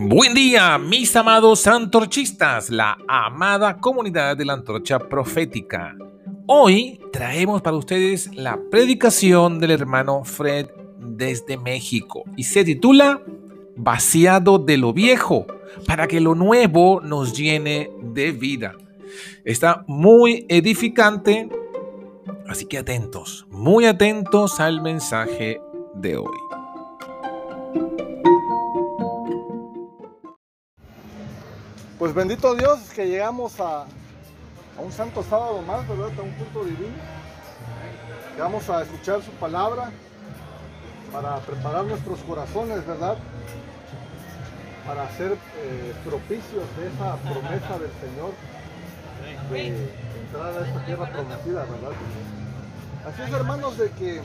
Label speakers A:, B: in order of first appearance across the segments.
A: Buen día, mis amados antorchistas, la amada comunidad de la antorcha profética. Hoy traemos para ustedes la predicación del hermano Fred desde México y se titula Vaciado de lo viejo, para que lo nuevo nos llene de vida. Está muy edificante, así que atentos, muy atentos al mensaje de hoy.
B: Pues bendito Dios que llegamos a, un santo sábado más, ¿verdad? A un punto divino. Que vamos a escuchar su palabra para preparar nuestros corazones, ¿verdad? Para ser eh, propicios de esa promesa del Señor de entrar a esta tierra prometida, ¿verdad? Así es, hermanos, de que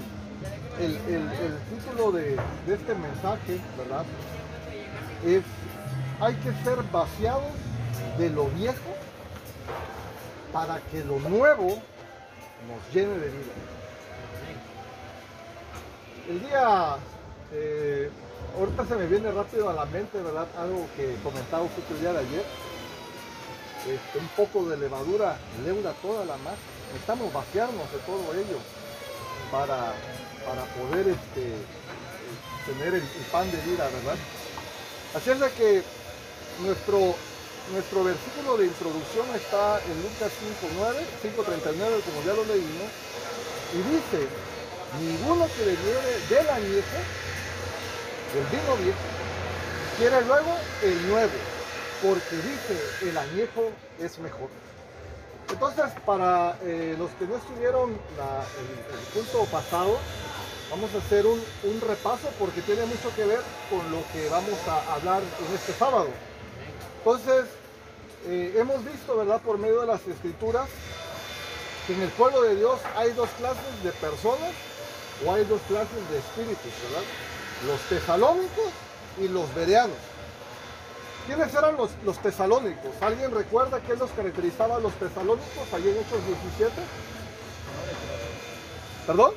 B: el, título de, de este mensaje, ¿verdad? Es hay que ser vaciados de lo viejo para que lo nuevo nos llene de vida. El día, eh, ahorita se me viene rápido a la mente, ¿verdad? Algo que comentaba usted el día de ayer. Este, un poco de levadura leuda toda la masa. Necesitamos vaciarnos de todo ello para, para poder este, tener el, el pan de vida, ¿verdad? Así es de que nuestro, nuestro versículo de introducción está en Lucas 5.9, 5.39, como ya lo leímos, y dice, ninguno que bebiere del añejo, del vino viejo, quiere luego el nuevo, porque dice, el añejo es mejor. Entonces, para eh, los que no estuvieron el, punto pasado, vamos a hacer un, un, repaso porque tiene mucho que ver con lo que vamos a hablar en este sábado. Entonces, eh, hemos visto, ¿verdad?, por medio de las escrituras, que en el pueblo de Dios hay dos clases de personas o hay dos clases de espíritus, ¿verdad? Los tesalónicos y los bereanos. ¿Quiénes eran los, los tesalónicos? ¿Alguien recuerda qué los caracterizaba a los tesalónicos allí en Hechos 17? ¿Perdón?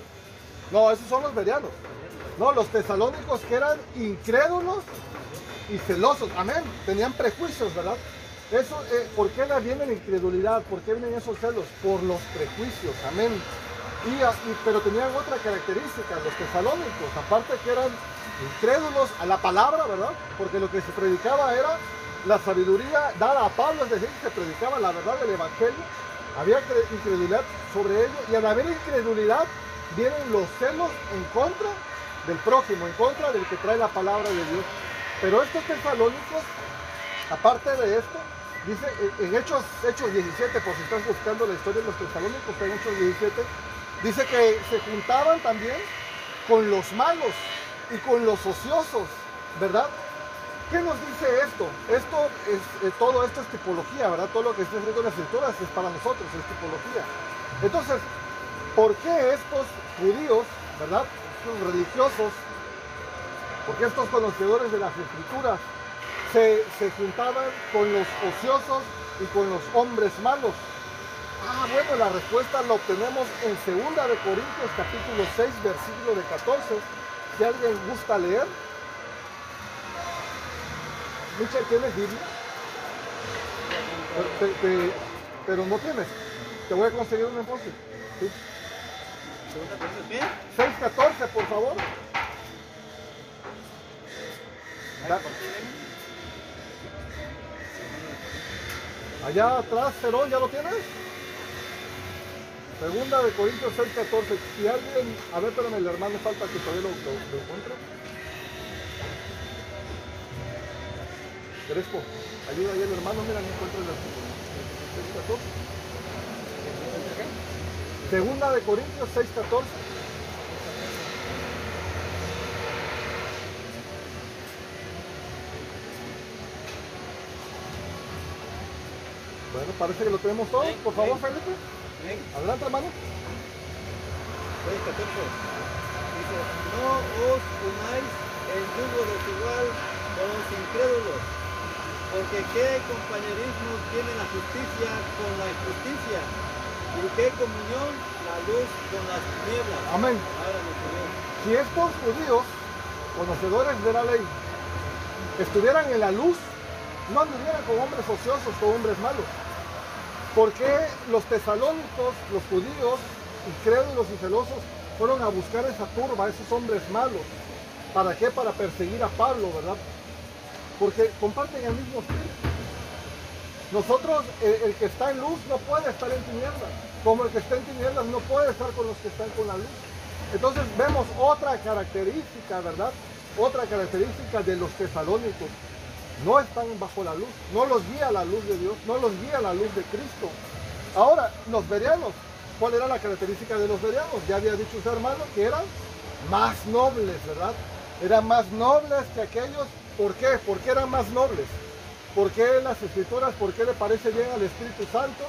B: No, esos son los bereanos. No, los tesalónicos que eran incrédulos y celosos. Amén. Tenían prejuicios, ¿verdad? Eso, eh, ¿Por qué viene la incredulidad? ¿Por qué vienen esos celos? Por los prejuicios. Amén. Y, pero tenían otra característica, los tesalónicos, aparte que eran incrédulos a la palabra, ¿verdad? Porque lo que se predicaba era la sabiduría dada a Pablo, es decir, se predicaba la verdad del Evangelio, había incredulidad sobre ello, y al haber incredulidad vienen los celos en contra del prójimo, en contra del que trae la palabra de Dios. Pero estos tesalónicos, aparte de esto, dice en Hechos, Hechos 17, por si estás buscando la historia de los tesalónicos, en Hechos 17, dice que se juntaban también con los malos y con los ociosos, ¿verdad? ¿Qué nos dice esto? Esto es, eh, todo esto es tipología, ¿verdad? Todo lo que está escrito en las escrituras es para nosotros, es tipología. Entonces, ¿por qué estos judíos, ¿verdad? Estos religiosos porque estos conocedores de las escrituras se, juntaban con los ociosos y con los hombres malos. Ah, bueno, la respuesta la obtenemos en 2 de Corintios capítulo 6, versículo de 14. Si alguien gusta leer. Michel, ¿tienes Biblia? Pero, no tienes. Te voy a conseguir un enfoque. ¿Sí? 6.14, por favor. Allá atrás, Cerón, ¿ya lo tienes? Segunda de Corintios 6, 14. Si alguien, a ver, pero el hermano falta que todavía lo, lo, encuentre. Crespo, ayuda ahí el hermano, mira, no encuentro el 6, 14. Segunda de Corintios 6, 14. Bueno, parece que lo tenemos todo. Por favor, Felipe. Adelante, hermano.
C: Dice, no os unáis en yugo desigual con los incrédulos, porque qué compañerismo tiene la justicia con la injusticia, y qué comunión la luz con las tinieblas.
B: Amén. Si estos judíos, conocedores de la ley, estuvieran en la luz, no anduvieran con hombres ociosos, con hombres malos. ¿Por qué los tesalónicos, los judíos, incrédulos y celosos, fueron a buscar esa turba, esos hombres malos? ¿Para qué? Para perseguir a Pablo, ¿verdad? Porque comparten el mismo espíritu. Nosotros, el, el, que está en luz no puede estar en tinieblas, como el que está en tinieblas no puede estar con los que están con la luz. Entonces vemos otra característica, ¿verdad? Otra característica de los tesalónicos. No están bajo la luz, no los guía la luz de Dios, no los guía la luz de Cristo. Ahora, los verianos, ¿cuál era la característica de los verianos? Ya había dicho usted, hermano, que eran más nobles, ¿verdad? Eran más nobles que aquellos. ¿Por qué? ¿Por qué eran más nobles? ¿Por qué las escrituras, por qué le parece bien al Espíritu Santo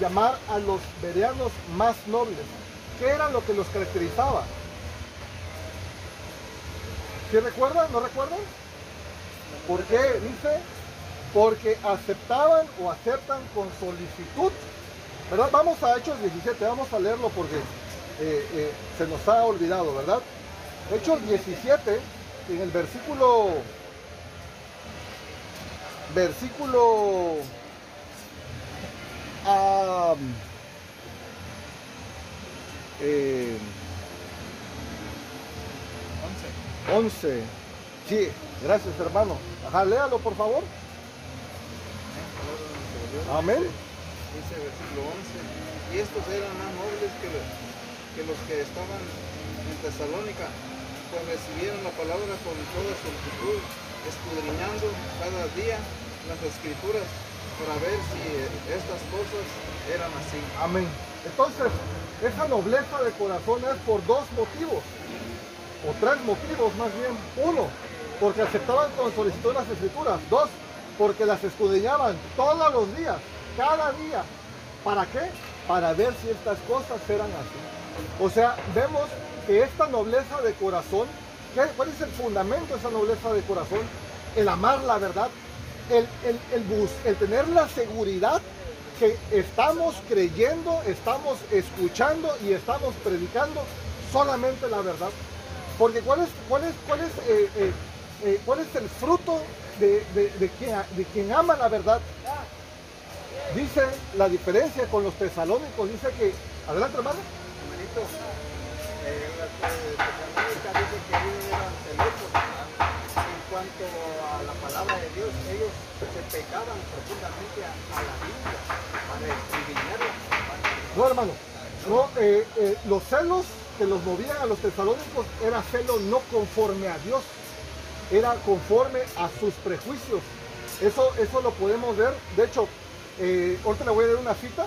B: llamar a los verianos más nobles? ¿Qué era lo que los caracterizaba? ¿Sí recuerdan? ¿No recuerdan? ¿Por qué? Dice, porque aceptaban o aceptan con solicitud. ¿Verdad? Vamos a Hechos 17, vamos a leerlo porque eh, eh, se nos ha olvidado, ¿verdad? Hechos 17, en el versículo, versículo um, eh, 11. Sí, gracias hermano. Ajá, léalo por favor. Amén.
C: Dice versículo 11. Y estos eran más nobles que, que los que estaban en Tesalónica, pues recibieron la palabra con toda solicitud, escudriñando cada día las escrituras para ver si estas cosas eran así.
B: Amén. Entonces, esa nobleza de corazón es por dos motivos, o tres motivos más bien. Uno, porque aceptaban con solicitud las escrituras. Dos, porque las escudriñaban todos los días, cada día. ¿Para qué? Para ver si estas cosas eran así. O sea, vemos que esta nobleza de corazón, ¿qué, ¿cuál es el fundamento de esa nobleza de corazón? El amar la verdad, el, el, el, bus, el tener la seguridad que estamos creyendo, estamos escuchando y estamos predicando solamente la verdad. Porque ¿cuál es, cuál eh, eh, eh, cuál es el fruto de, de, de, quien, de quien ama la verdad? Dice la diferencia con los tesalónicos, dice que, adelante hermano.
C: Hermanito, eh, la dice que ellos eran celosos en cuanto a la palabra de Dios. Ellos se pegaban profundamente a, a la Biblia para escribirla.
B: No, hermano. No, eh, eh, los celos que los movían a los tesalónicos era celo no conforme a Dios, era conforme a sus prejuicios. Eso, eso lo podemos ver. De hecho, eh, ahorita le voy a dar una cita,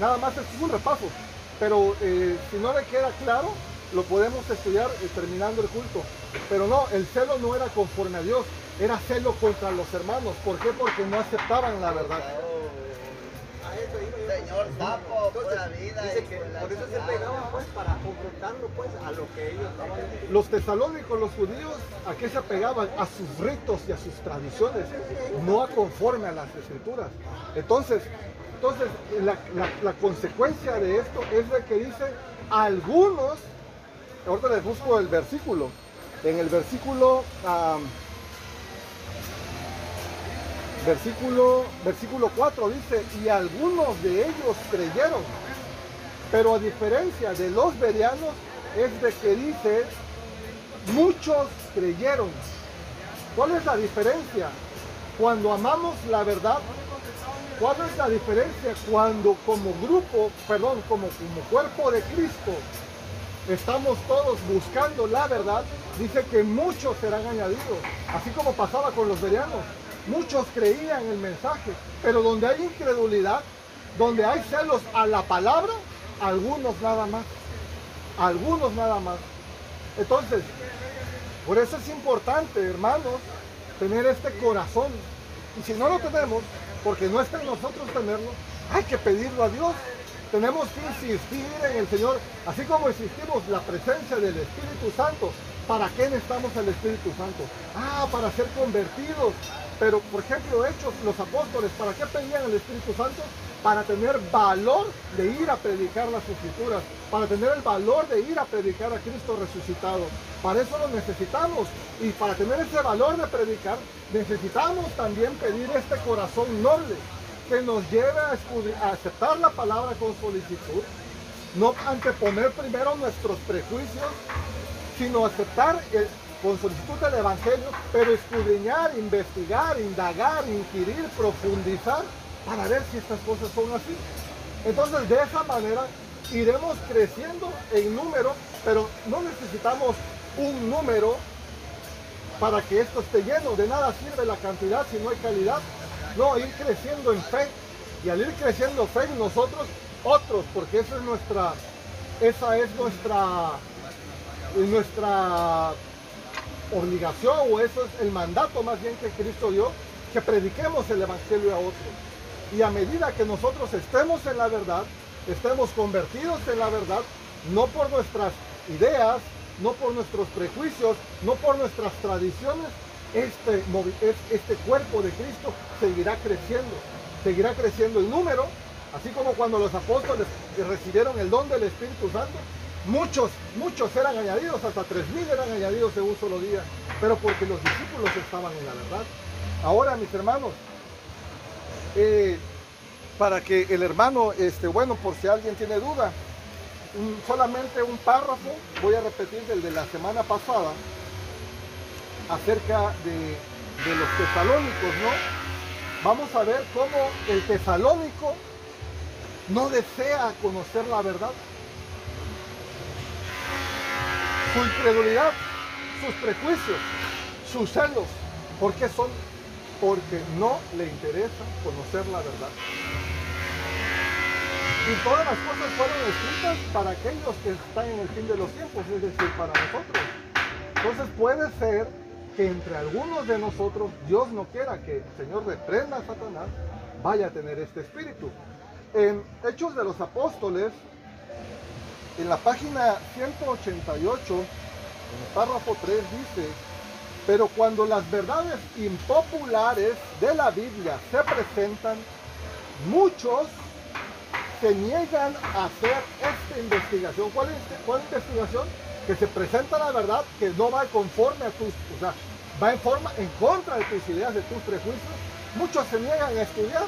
B: nada más es un repaso, pero eh, si no le queda claro, lo podemos estudiar eh, terminando el culto. Pero no, el celo no era conforme a Dios, era celo contra los hermanos. ¿Por qué? Porque no aceptaban la verdad.
D: Señor sapo, pura vida
C: dice
D: y
C: que
D: por
C: eso se pegaban pues para confrontarlo pues a lo que ellos estaban
B: Los tesalónicos, los judíos, ¿a qué se apegaban? A sus ritos y a sus tradiciones, no a conforme a las escrituras. Entonces, entonces la, la- la consecuencia de esto es de que dice algunos, ahorita les busco el versículo, en el versículo, versículo, versículo 4 dice, y algunos de ellos creyeron, pero a diferencia de los verianos, es de que dice, muchos creyeron. ¿Cuál es la diferencia? Cuando amamos la verdad, ¿cuál es la diferencia cuando como grupo, perdón, como, como cuerpo de Cristo, estamos todos buscando la verdad? Dice que muchos serán añadidos, así como pasaba con los verianos. Muchos creían el mensaje, pero donde hay incredulidad, donde hay celos a la palabra, algunos nada más. Algunos nada más. Entonces, por eso es importante, hermanos, tener este corazón. Y si no lo tenemos, porque no está en nosotros tenerlo, hay que pedirlo a Dios. Tenemos que insistir en el Señor, así como insistimos la presencia del Espíritu Santo. ¿Para qué necesitamos el Espíritu Santo? Ah, para ser convertidos. Pero, por ejemplo, hechos, los apóstoles, ¿para qué pedían el Espíritu Santo? para tener valor de ir a predicar las escrituras, para tener el valor de ir a predicar a Cristo resucitado. Para eso lo necesitamos. Y para tener ese valor de predicar, necesitamos también pedir este corazón noble que nos lleve a, a aceptar la palabra con solicitud, no anteponer primero nuestros prejuicios, sino aceptar el, con solicitud del Evangelio, pero escudriñar, investigar, indagar, inquirir, profundizar para ver si estas cosas son así. Entonces de esa manera iremos creciendo en número, pero no necesitamos un número para que esto esté lleno. De nada sirve la cantidad si no hay calidad. No, ir creciendo en fe. Y al ir creciendo fe nosotros, otros, porque esa es nuestra, esa es nuestra, nuestra obligación o eso es el mandato más bien que Cristo dio, que prediquemos el Evangelio a otros. Y a medida que nosotros estemos en la verdad, estemos convertidos en la verdad, no por nuestras ideas, no por nuestros prejuicios, no por nuestras tradiciones, este, este cuerpo de Cristo seguirá creciendo, seguirá creciendo en número, así como cuando los apóstoles recibieron el don del Espíritu Santo, muchos, muchos eran añadidos, hasta 3.000 eran añadidos en un solo día, pero porque los discípulos estaban en la verdad. Ahora, mis hermanos, eh, para que el hermano, este, bueno, por si alguien tiene duda, solamente un párrafo, voy a repetir del de la semana pasada, acerca de, de los tesalónicos, ¿no? Vamos a ver cómo el tesalónico no desea conocer la verdad. Su incredulidad, sus prejuicios, sus celos, ¿por qué son? porque no le interesa conocer la verdad. Y todas las cosas fueron escritas para aquellos que están en el fin de los tiempos, es decir, para nosotros. Entonces puede ser que entre algunos de nosotros Dios no quiera que el Señor reprenda a Satanás, vaya a tener este espíritu. En Hechos de los Apóstoles, en la página 188, en el párrafo 3 dice, pero cuando las verdades impopulares de la Biblia se presentan, muchos se niegan a hacer esta investigación. ¿Cuál, es, investigación? Que se presenta la verdad que no va conforme a tus, o sea, va en forma en contra de tus ideas, de tus prejuicios. Muchos se niegan a estudiar.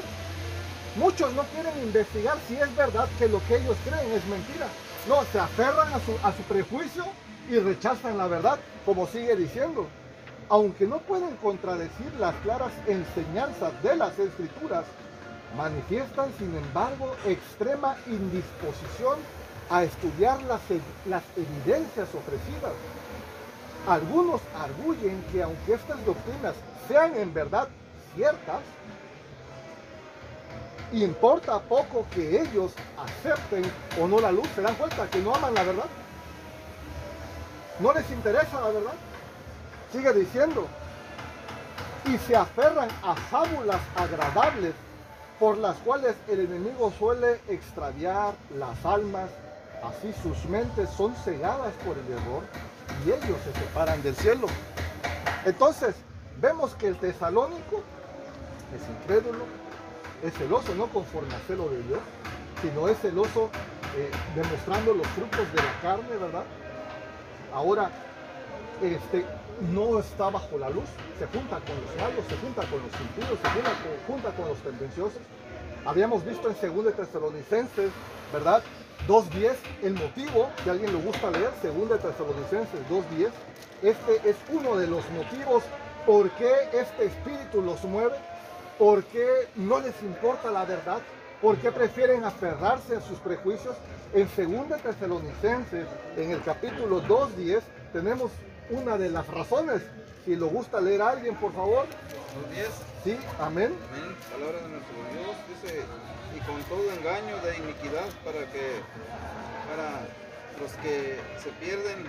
B: Muchos no quieren investigar si es verdad que lo que ellos creen es mentira. No, se aferran a su, a su prejuicio y rechazan la verdad, como sigue diciendo aunque no pueden contradecir las claras enseñanzas de las escrituras, manifiestan sin embargo extrema indisposición a estudiar las, las evidencias ofrecidas. Algunos arguyen que aunque estas doctrinas sean en verdad ciertas, importa poco que ellos acepten o no la luz. ¿Se dan cuenta que no aman la verdad? No les interesa la verdad. Sigue diciendo, y se aferran a fábulas agradables por las cuales el enemigo suele extraviar las almas, así sus mentes son cegadas por el error y ellos se separan del cielo. Entonces, vemos que el tesalónico es incrédulo, es celoso, no conforme al celo de Dios, sino es celoso eh, demostrando los frutos de la carne, ¿verdad? Ahora, este, no está bajo la luz, se junta con los malos, se junta con los impíos, se junta, con los tendenciosos. Habíamos visto en 2 Tesalonicenses, ¿verdad? 2.10, el motivo, si alguien le gusta leer, 2 Tesalonicenses 2.10, este es uno de los motivos por qué este espíritu los mueve, por qué no les importa la verdad, por qué prefieren aferrarse a sus prejuicios. En 2 Tesalonicenses, en el capítulo 2.10, tenemos una de las razones. Si lo gusta leer a alguien, por favor.
C: Los 10.
B: Sí, amén.
C: Amén. Palabra de nuestro Dios dice, y con todo engaño de iniquidad para que, para los que se pierden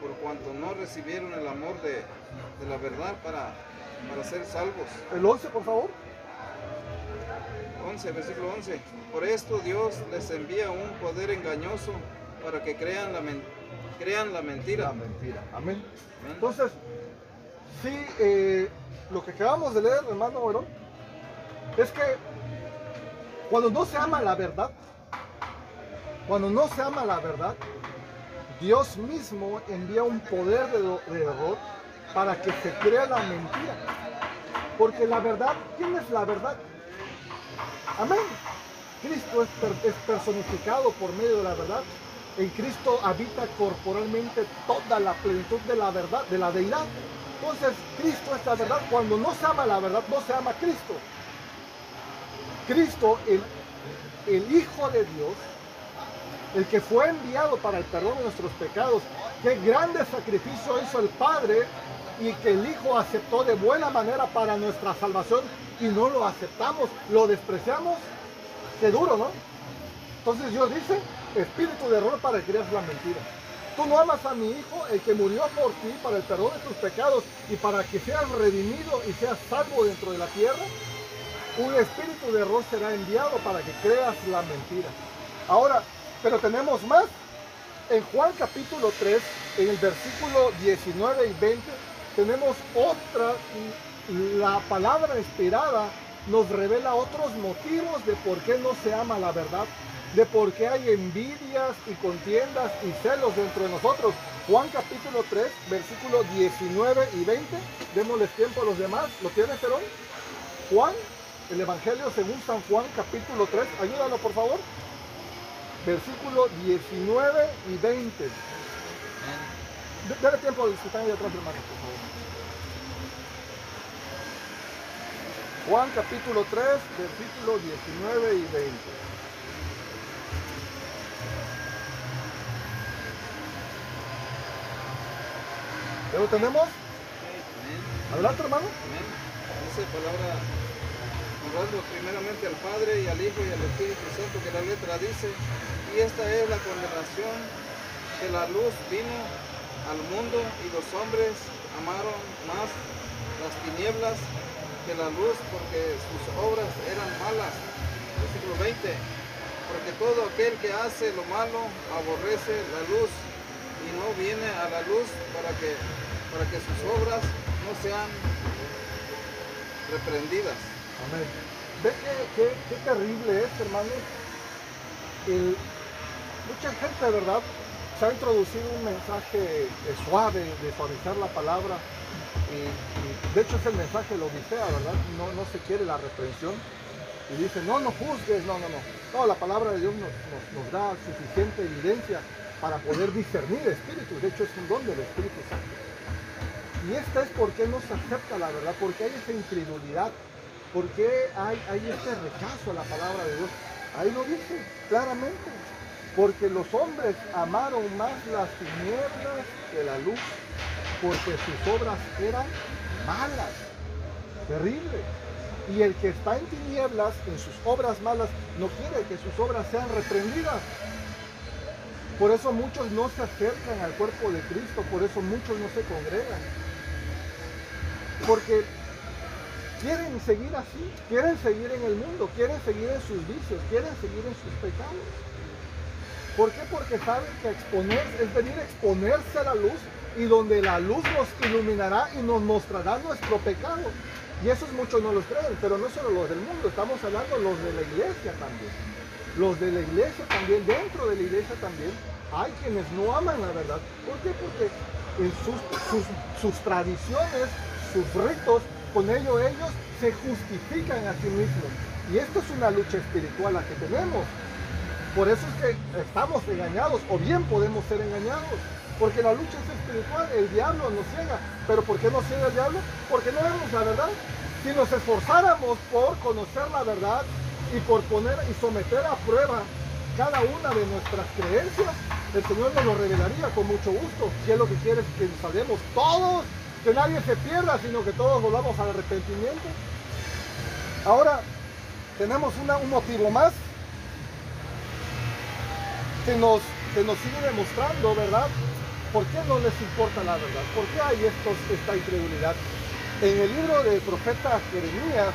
C: por cuanto no recibieron el amor de, de la verdad para, para ser salvos.
B: El 11, por favor.
C: 11, versículo 11. Por esto Dios les envía un poder engañoso para que crean la mentira crean la mentira.
B: La mentira. Amén. Entonces, sí, eh, lo que acabamos de leer, hermano es que Cuando no se ama la verdad, cuando no se ama la verdad, Dios mismo envía un poder de, de error para que se crea la mentira. Porque la verdad, ¿quién es la verdad? Amén. Cristo es, per- es personificado por medio de la verdad. En Cristo habita corporalmente toda la plenitud de la verdad, de la deidad. Entonces, Cristo es la verdad. Cuando no se ama la verdad, no se ama Cristo. Cristo, el, el Hijo de Dios, el que fue enviado para el perdón de nuestros pecados, qué grande sacrificio hizo el Padre y que el Hijo aceptó de buena manera para nuestra salvación y no lo aceptamos, lo despreciamos, qué duro, ¿no? Entonces Dios dice, espíritu de error para que creas la mentira. Tú no amas a mi Hijo, el que murió por ti para el perdón de tus pecados y para que seas redimido y seas salvo dentro de la tierra. Un espíritu de error será enviado para que creas la mentira. Ahora, pero tenemos más. En Juan capítulo 3, en el versículo 19 y 20, tenemos otra, la palabra inspirada nos revela otros motivos de por qué no se ama la verdad, de por qué hay envidias y contiendas y celos dentro de nosotros. Juan capítulo 3, versículo 19 y 20. Démosles tiempo a los demás. ¿Lo tiene Perón? Juan, el Evangelio según San Juan capítulo 3. Ayúdalo por favor. Versículo 19 y 20. Dale tiempo que están ahí atrás, hermanos, por favor. Juan capítulo 3, versículo 19 y 20. ¿Ya lo tenemos? Adelante, hermano.
C: Amén. Dice palabra, honrando primeramente al Padre y al Hijo y al Espíritu Santo, que la letra dice, y esta es la condenación, que la luz vino al mundo y los hombres amaron más las tinieblas que la luz porque sus obras eran malas. Versículo 20. Porque todo aquel que hace lo malo aborrece la luz y no viene a la luz para que, para que sus obras no sean reprendidas.
B: Amén. Ve qué, qué- qué terrible es, hermanos. El- mucha gente, ¿verdad? Se ha introducido un mensaje eh, suave, de suavizar la palabra. Y, de hecho es el mensaje de la Odisea, ¿verdad? No, no se quiere la reprensión. Y dice, no, no juzgues, no, no, no. No, la palabra de Dios nos, nos- nos da suficiente evidencia para poder discernir espíritus. De hecho es un don del Espíritu Santo. Y esta es porque no se acepta la verdad, porque hay esa incredulidad, porque hay, hay este rechazo a la palabra de Dios. Ahí lo dice claramente. Porque los hombres amaron más las tinieblas que la luz, porque sus obras eran malas, terrible. Y el que está en tinieblas, en sus obras malas, no quiere que sus obras sean reprendidas. Por eso muchos no se acercan al cuerpo de Cristo, por eso muchos no se congregan. Porque quieren seguir así, quieren seguir en el mundo, quieren seguir en sus vicios, quieren seguir en sus pecados. ¿Por qué? Porque saben que exponer es venir a exponerse a la luz y donde la luz nos iluminará y nos mostrará nuestro pecado. Y esos muchos no los creen, pero no solo los del mundo, estamos hablando los de la iglesia también. Los de la iglesia también, dentro de la iglesia también, hay quienes no aman la verdad. ¿Por qué? Porque en sus tradiciones, sus ritos, con ello ellos se justifican a sí mismos. Y esto es una lucha espiritual la que tenemos. Por eso es que estamos engañados, o bien podemos ser engañados. Porque la lucha es espiritual, el diablo nos ciega. ¿Pero por qué nos ciega el diablo? Porque no vemos la verdad. Si nos esforzáramos por conocer la verdad y por poner y someter a prueba cada una de nuestras creencias, el Señor nos lo revelaría con mucho gusto. Si es lo que quiere es que salgamos todos, que nadie se pierda, sino que todos volvamos al arrepentimiento. Ahora, tenemos un motivo más que nos, sigue demostrando, ¿verdad? ¿Por qué no les importa la verdad? ¿Por qué hay estos, esta incredulidad? En el libro del profeta Jeremías,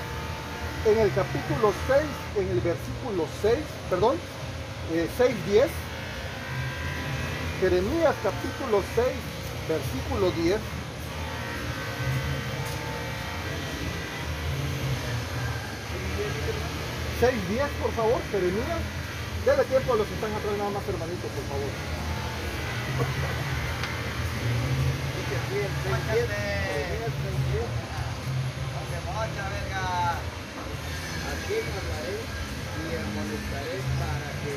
B: en el capítulo 6, en el versículo 6, perdón, eh, 6.10, Jeremías capítulo 6, versículo 10, 6.10, por favor, Jeremías. Dele tiempo a los que están atrás nada más, hermanitos, por favor.
E: Aquí en 6.10, Jeremías 6.10,
D: Hace mucha verga.
E: Aquí hablaré y amonestaré para que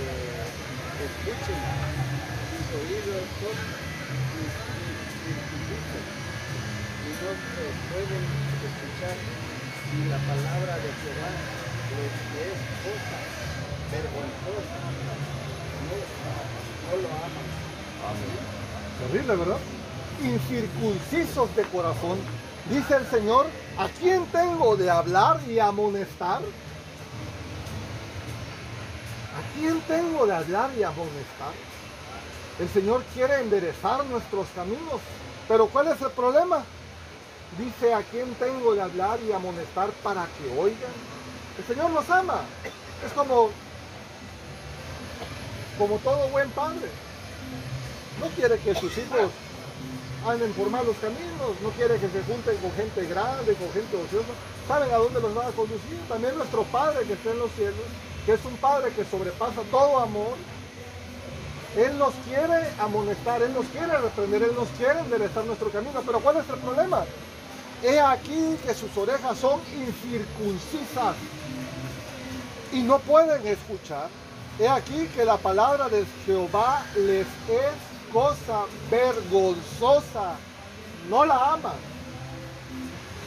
E: escuchen sus oídos son circuncistos y no pueden escuchar y la palabra de Jehová es cosa
B: Terrible, ¿verdad? Incircuncisos de corazón. Dice el Señor, ¿a quién tengo de hablar y amonestar? ¿A quién tengo de hablar y amonestar? El Señor quiere enderezar nuestros caminos. Pero ¿cuál es el problema? Dice, ¿a quién tengo de hablar y amonestar para que oigan? El Señor nos ama. Es como, como todo buen padre. No quiere que sus hijos anden por malos caminos, no quiere que se junten con gente grande, con gente ociosa. ¿Saben a dónde los va a conducir? También nuestro Padre que está en los cielos, que es un Padre que sobrepasa todo amor. Él nos quiere amonestar, Él nos quiere reprender, Él nos quiere enderezar nuestro camino. Pero ¿cuál es el problema? He aquí que sus orejas son incircuncisas y no pueden escuchar. He aquí que la palabra de Jehová les es cosa vergonzosa. No la aman.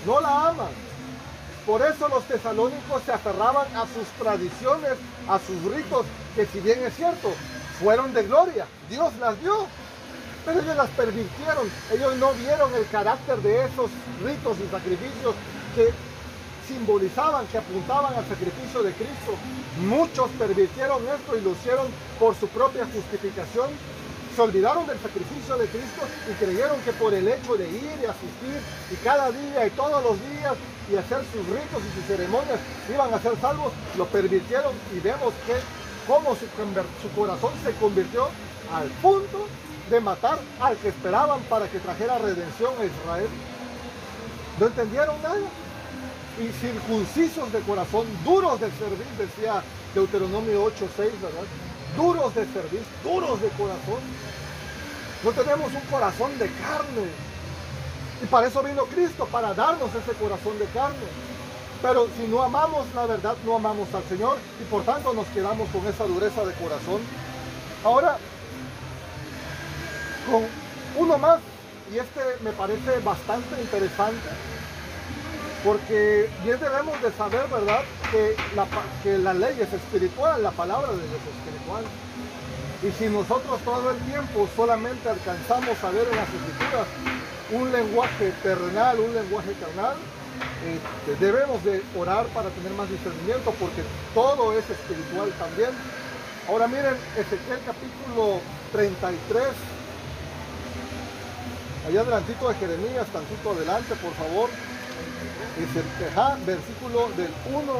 B: No la aman. Por eso los tesalónicos se aferraban a sus tradiciones, a sus ritos, que si bien es cierto, fueron de gloria. Dios las dio. Pero ellos las pervirtieron. Ellos no vieron el carácter de esos ritos y sacrificios que simbolizaban, que apuntaban al sacrificio de Cristo. Muchos pervirtieron esto y lo hicieron por su propia justificación. Se olvidaron del sacrificio de Cristo y creyeron que por el hecho de ir y asistir y cada día y todos los días y hacer sus ritos y sus ceremonias iban a ser salvos, lo pervirtieron y vemos que cómo su, su corazón se convirtió al punto de matar al que esperaban para que trajera redención a Israel. No entendieron nada y circuncisos de corazón, duros de servir, decía Deuteronomio 8:6, ¿verdad? Duros de servir, duros de corazón. No tenemos un corazón de carne. Y para eso vino Cristo, para darnos ese corazón de carne. Pero si no amamos la verdad, no amamos al Señor y por tanto nos quedamos con esa dureza de corazón. Ahora, con uno más, y este me parece bastante interesante, porque bien debemos de saber, ¿verdad?, que la, que la ley es espiritual, la palabra de Dios es espiritual. Y si nosotros todo el tiempo solamente alcanzamos a ver en las escrituras un lenguaje terrenal, un lenguaje carnal, este, debemos de orar para tener más discernimiento porque todo es espiritual también. Ahora miren, Ezequiel capítulo 33, allá adelantito de Jeremías, tantito adelante, por favor. Dice, ajá, versículo del 1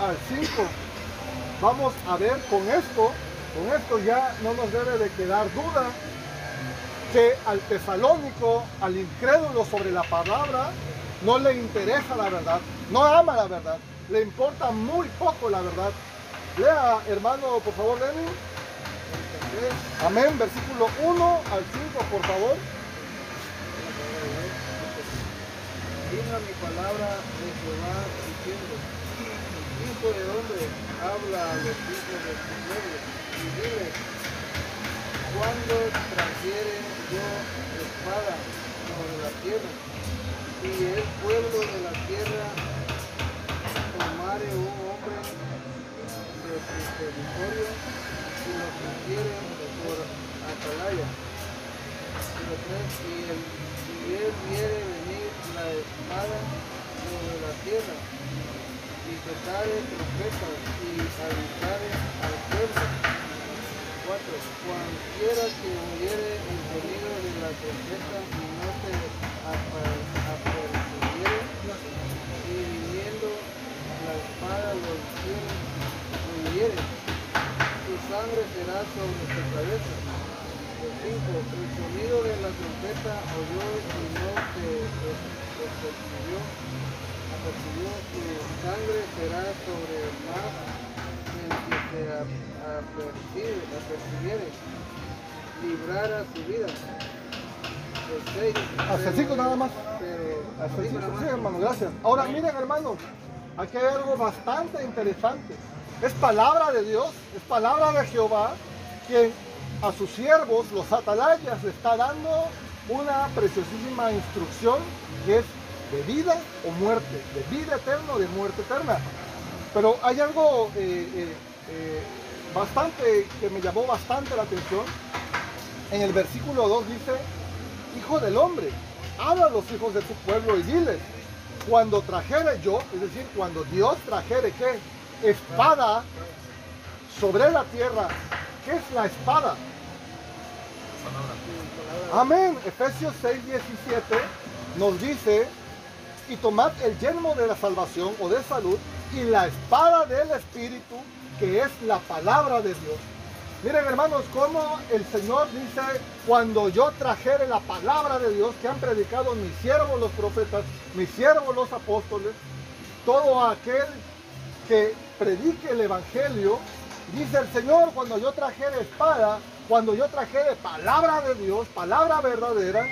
B: al 5. Vamos a ver con esto, con esto ya no nos debe de quedar duda que al tesalónico, al incrédulo sobre la palabra, no le interesa la verdad, no ama la verdad, le importa muy poco la verdad. Lea, hermano, por favor, Lenin. Amén, versículo 1 al 5, por favor.
E: Vino mi palabra de Jehová diciendo, Hijo de hombre, habla a los hijos de tu pueblo y dile, cuando trajere yo espada sobre la tierra y el pueblo de la tierra tomare un hombre de su territorio y lo pusiere por atalaya. Y el, si él la espada sobre la tierra y tocare trompetas y avisare al pueblo. 4. Cualquiera que oyere el sonido de la trompeta y no se apercibiere, y viniendo la espada lo hiciere, lo hiriere, su sangre será sobre su cabeza. 5. El sonido de la trompeta oyó y no se percibió,
C: apercibió, su sangre será sobre más el que se ap- apercibe, apercibiere, librara su vida. El seis,
B: Hasta el cinco nada más.
C: Pero
B: Hasta el cinco. Sí, hermano, gracias. Ahora miren, hermanos, aquí hay algo bastante interesante. Es palabra de Dios, es palabra de Jehová, quien a sus siervos, los atalayas, le está dando una preciosísima instrucción que es de vida o muerte, de vida eterna o de muerte eterna. Pero hay algo eh, eh, eh, bastante que me llamó bastante la atención. En el versículo 2 dice, Hijo del hombre, habla a los hijos de tu pueblo y diles, cuando trajere yo, es decir, cuando Dios trajere qué? Espada sobre la tierra. ¿Qué es la espada? Amén. Efesios 6, 17 nos dice, y tomad el yermo de la salvación o de salud y la espada del Espíritu, que es la palabra de Dios. Miren hermanos, cómo el Señor dice, cuando yo trajere la palabra de Dios que han predicado mis siervos los profetas, mis siervos los apóstoles, todo aquel que predique el Evangelio, dice el Señor, cuando yo trajere espada, cuando yo trajere palabra de Dios, palabra verdadera,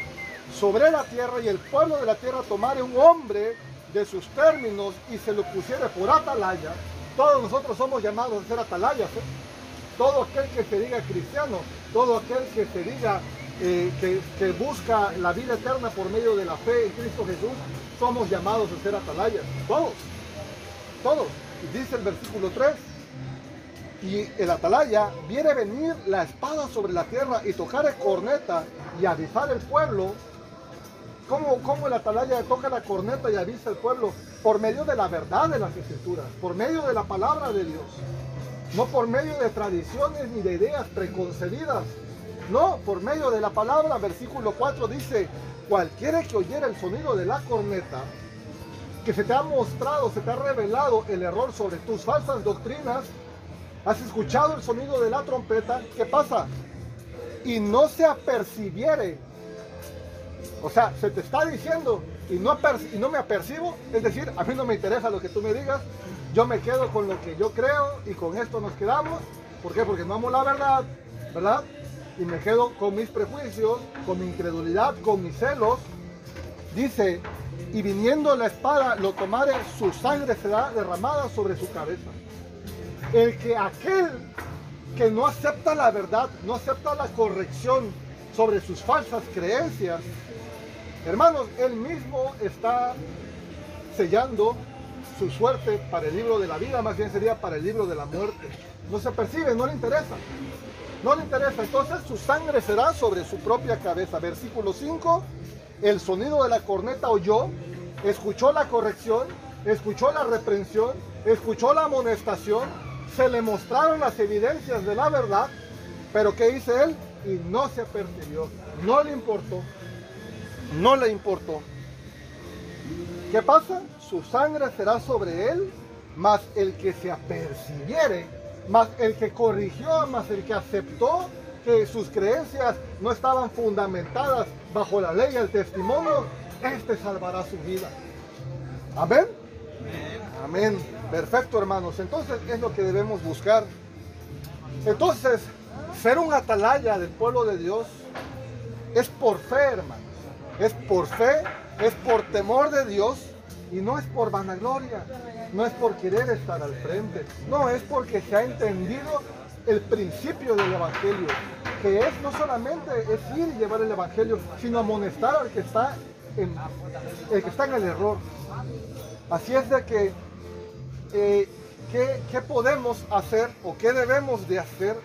B: sobre la tierra y el pueblo de la tierra tomare un hombre de sus términos y se lo pusiere por atalaya, todos nosotros somos llamados a ser atalayas, ¿eh? todo aquel que se diga cristiano, todo aquel que se diga eh, que, busca la vida eterna por medio de la fe en Cristo Jesús, somos llamados a ser atalayas, todos, todos. Dice el versículo 3, y el atalaya viene venir la espada sobre la tierra y tocar el corneta y avisar el pueblo. ¿Cómo, ¿Cómo el atalaya toca la corneta y avisa al pueblo? Por medio de la verdad de las escrituras, por medio de la palabra de Dios. No por medio de tradiciones ni de ideas preconcebidas. No, por medio de la palabra. Versículo 4 dice, cualquiera que oyera el sonido de la corneta, que se te ha mostrado, se te ha revelado el error sobre tus falsas doctrinas, has escuchado el sonido de la trompeta, ¿qué pasa? Y no se apercibiere. O sea, se te está diciendo y no, me apercibo, es decir, a mí no me interesa lo que tú me digas, yo me quedo con lo que yo creo y con esto nos quedamos. ¿Por qué? Porque no amo la verdad, ¿verdad? Y me quedo con mis prejuicios, con mi incredulidad, con mis celos. Dice, y viniendo la espada lo tomare, su sangre será derramada sobre su cabeza. El que aquel que no acepta la verdad, no acepta la corrección sobre sus falsas creencias, hermanos, él mismo está sellando su suerte para el libro de la vida, más bien sería para el libro de la muerte. No se percibe, no le interesa. No le interesa. Entonces su sangre será sobre su propia cabeza. Versículo 5. El sonido de la corneta oyó, escuchó la corrección, escuchó la reprensión, escuchó la amonestación, se le mostraron las evidencias de la verdad, pero ¿qué dice él? Y no se apercibió, no le importó, no le importó. ¿Qué pasa? Su sangre será sobre él, más el que se apercibiere, más el que corrigió, más el que aceptó que sus creencias no estaban fundamentadas bajo la ley y el testimonio, este salvará su vida. Amén. Amén. Perfecto, hermanos. Entonces es lo que debemos buscar. Entonces, ser un atalaya del pueblo de Dios es por fe, hermanos. Es por fe, es por temor de Dios y no es por vanagloria, no es por querer estar al frente, no es porque se ha entendido el principio del Evangelio, que es no solamente es ir y llevar el Evangelio, sino amonestar al que está en, el que está en el error. Así es de que, eh, ¿qué, qué podemos hacer o qué debemos de hacer?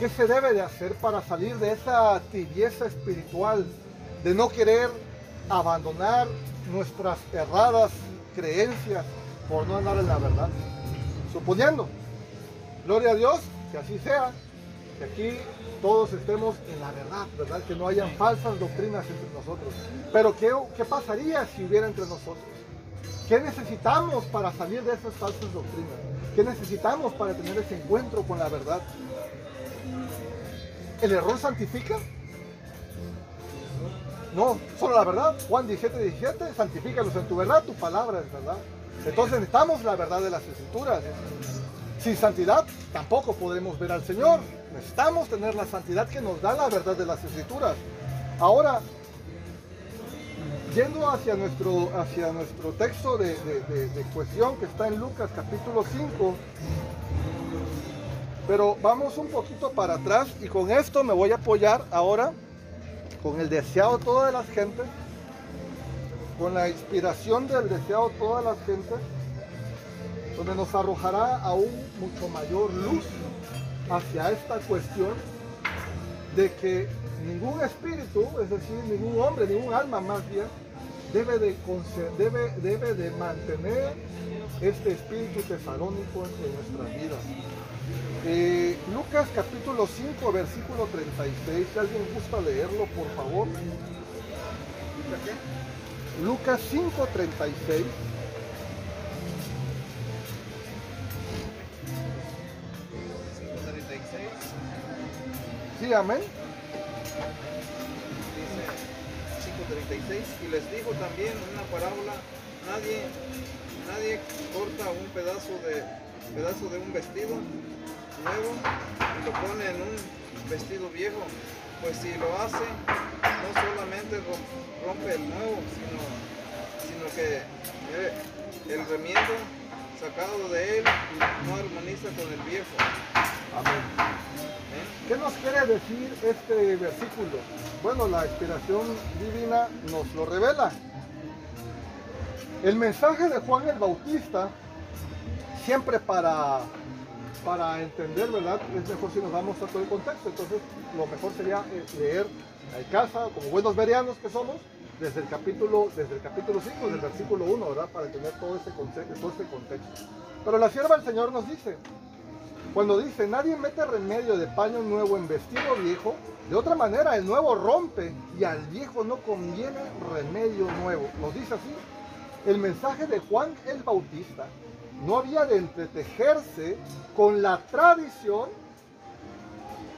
B: ¿Qué se debe de hacer para salir de esa tibieza espiritual, de no querer abandonar nuestras erradas creencias por no andar en la verdad? Suponiendo, gloria a Dios, que así sea, que aquí todos estemos en la verdad, ¿verdad? Que no hayan falsas doctrinas entre nosotros. Pero ¿qué, qué pasaría si hubiera entre nosotros? ¿Qué necesitamos para salir de esas falsas doctrinas? ¿Qué necesitamos para tener ese encuentro con la verdad? ¿El error santifica? No, solo la verdad. Juan 17, 17, santifícalos en tu verdad, tu palabra es verdad. Entonces necesitamos la verdad de las escrituras. Sin santidad tampoco podremos ver al Señor. Necesitamos tener la santidad que nos da la verdad de las escrituras. Ahora, yendo hacia nuestro, hacia nuestro texto de, de- de- cuestión que está en Lucas capítulo 5, pero vamos un poquito para atrás y con esto me voy a apoyar ahora con el deseado de todas las gentes, con la inspiración del deseado de todas las gentes, donde nos arrojará aún mucho mayor luz hacia esta cuestión de que ningún espíritu, es decir, ningún hombre, ningún alma más bien, debe de, debe, debe de mantener este espíritu tesalónico en nuestras vidas. Eh, Lucas capítulo 5, versículo 36, si alguien gusta leerlo, por favor. Lucas 5, 36. Sí, amén.
C: Dice 5.36 y les dijo también una parábola, nadie, nadie corta un pedazo de, pedazo de un vestido nuevo y lo pone en un vestido viejo, pues si lo hace, no solamente rom- rompe el nuevo, sino, sino que eh, el remiendo sacado de él no armoniza con el viejo.
B: Amén.
C: ¿Eh?
B: ¿Qué nos quiere decir este versículo? Bueno, la inspiración divina nos lo revela. El mensaje de Juan el Bautista, siempre para, para entender, ¿verdad? Es mejor si nos vamos a todo el contexto. Entonces, lo mejor sería eh, leer en casa, como buenos verianos que somos, desde el capítulo, desde el capítulo 5, desde el versículo 1, ¿verdad? Para entender todo concepto, todo este contexto. Pero la sierva del Señor nos dice, cuando dice, nadie mete remedio de paño nuevo en vestido viejo, de otra manera el nuevo rompe y al viejo no conviene remedio nuevo. Nos dice así, el mensaje de Juan el Bautista no había de entretejerse con la tradición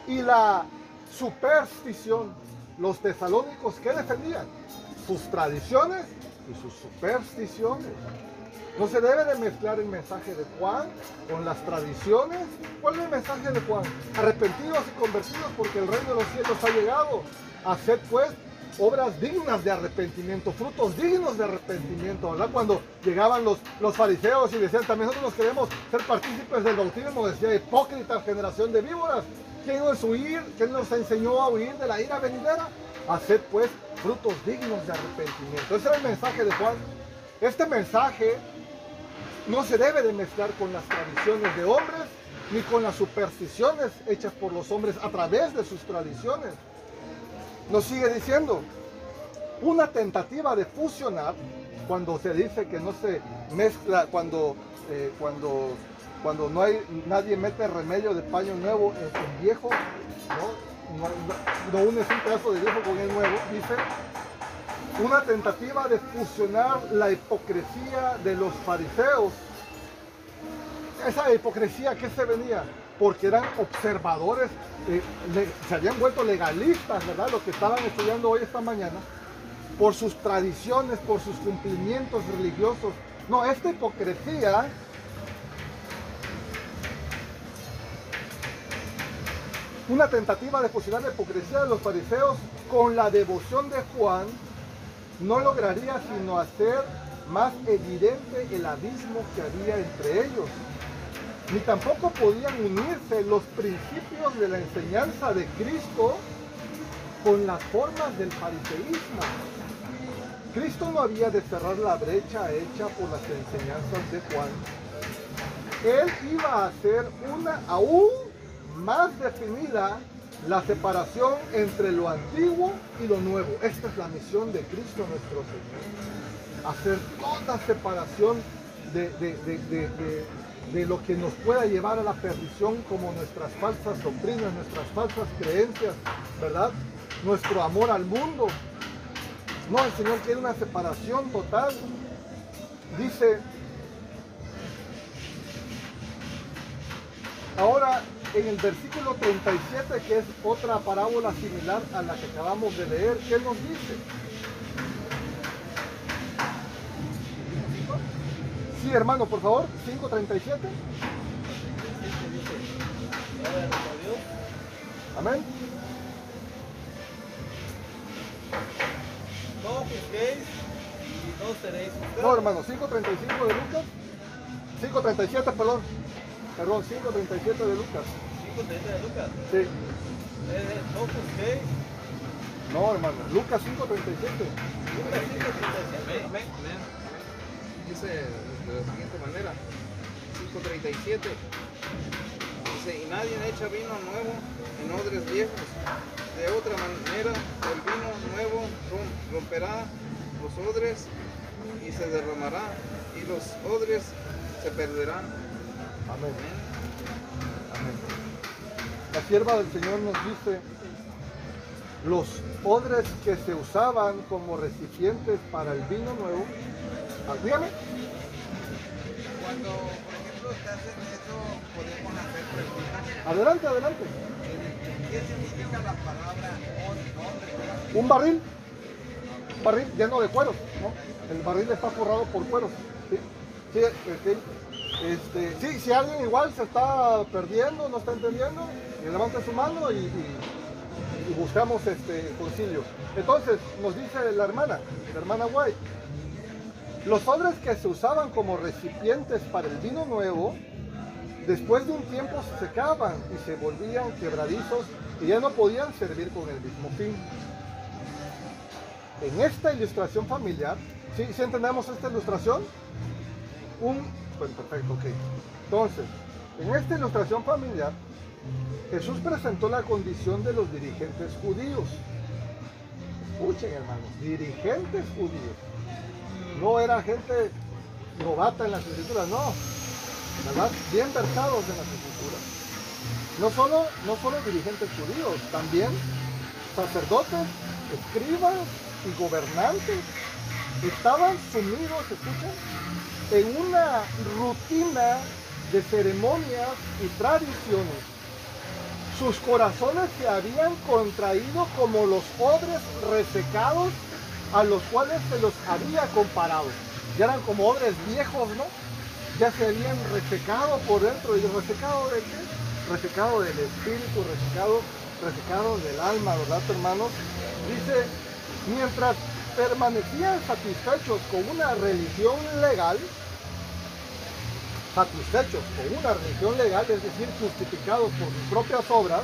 B: y la superstición. Los tesalónicos, ¿qué defendían? Sus tradiciones y sus supersticiones. No se debe de mezclar el mensaje de Juan con las tradiciones. ¿Cuál es el mensaje de Juan? Arrepentidos y convertidos porque el reino de los cielos ha llegado. Haced pues obras dignas de arrepentimiento, frutos dignos de arrepentimiento, ¿verdad? Cuando llegaban los, los fariseos y decían, también nosotros queremos ser partícipes del bautismo, decía, hipócrita generación de víboras. ¿Quién nos huir? ¿Quién nos enseñó a huir de la ira venidera? Haced pues frutos dignos de arrepentimiento. Ese era el mensaje de Juan. Este mensaje no se debe de mezclar con las tradiciones de hombres ni con las supersticiones hechas por los hombres a través de sus tradiciones. Nos sigue diciendo, una tentativa de fusionar, cuando se dice que no se mezcla, cuando, eh, cuando, cuando no hay, nadie mete remedio de paño nuevo en, viejo, ¿no? No, no- no unes un pedazo de viejo con el nuevo, dice, una tentativa de fusionar la hipocresía de los fariseos. Esa hipocresía que se venía, porque eran observadores, eh, se habían vuelto legalistas, ¿verdad? Lo que estaban estudiando hoy esta mañana, por sus tradiciones, por sus cumplimientos religiosos. No, esta hipocresía una tentativa de fusionar la hipocresía de los fariseos con la devoción de Juan no lograría sino hacer más evidente el abismo que había entre ellos. Ni tampoco podían unirse los principios de la enseñanza de Cristo con las formas del fariseísmo. Cristo no había de cerrar la brecha hecha por las enseñanzas de Juan. Él iba a hacer una aún más definida la separación entre lo antiguo y lo nuevo. Esta es la misión de Cristo nuestro Señor. Hacer toda separación de, de- de- de- lo que nos pueda llevar a la perdición como nuestras falsas doctrinas, nuestras falsas creencias, ¿verdad? Nuestro amor al mundo. No, el Señor quiere una separación total. Dice, Ahora, en el versículo 37, que es otra parábola similar a la que acabamos de leer, ¿qué nos dice? Sí, hermano, por favor, 537. Amén.
C: No juzguéis y no seréis
B: No, hermano, 535 de Lucas. 537, perdón. Perdón, 537 de Lucas.
C: 5.30 de Lucas.
B: Sí.
C: Eh, no juzguéis.
B: No, hermano, Lucas 537.
C: Lucas 5.37.
F: Amén, amén. Dice de la siguiente manera, 5.37. Dice, y nadie echa vino nuevo en odres viejos. De otra manera, el vino nuevo rom- romperá los odres y se derramará, y los odres se perderán.
B: Amén. Amén. La sierva del Señor nos dice, los odres que se usaban como recipientes para el vino nuevo, ah, dígame,
D: Cuando, por ejemplo, te hacen eso, podemos hacer preguntas.
B: adelante, adelante.
D: ¿Qué significa la palabra odre?
B: Un barril, un barril lleno de cueros, ¿no? El barril está forrado por cueros. Sí, sí, ok. Este, sí, si alguien igual se está perdiendo, no está entendiendo, levante su mano y, buscamos este concilio. Entonces, nos dice la hermana, la hermana White, los odres que se usaban como recipientes para el vino nuevo, después de un tiempo se secaban y se volvían quebradizos y ya no podían servir con el mismo fin. En esta ilustración familiar, ¿sí, ¿sí entendemos esta ilustración? Un, bueno, perfecto, ok. Entonces, en esta ilustración familiar, Jesús presentó la condición de los dirigentes judíos. Escuchen, hermanos, dirigentes judíos. No era gente novata en las escrituras, no. ¿Verdad? Bien versados en las escrituras. No solo, no solo dirigentes judíos, también sacerdotes, escribas y gobernantes estaban sumidos, escuchen, en una rutina de ceremonias y tradiciones. Sus corazones se habían contraído como los odres resecados a los cuales se los había comparado. Ya eran como odres viejos, ¿no? Ya se habían resecado por dentro. ¿Y resecado de qué? Resecado del espíritu, resecado, resecado del alma, ¿verdad, hermanos? Dice, mientras permanecían satisfechos con una religión legal, satisfechos con una religión legal, es decir, justificados por sus propias obras,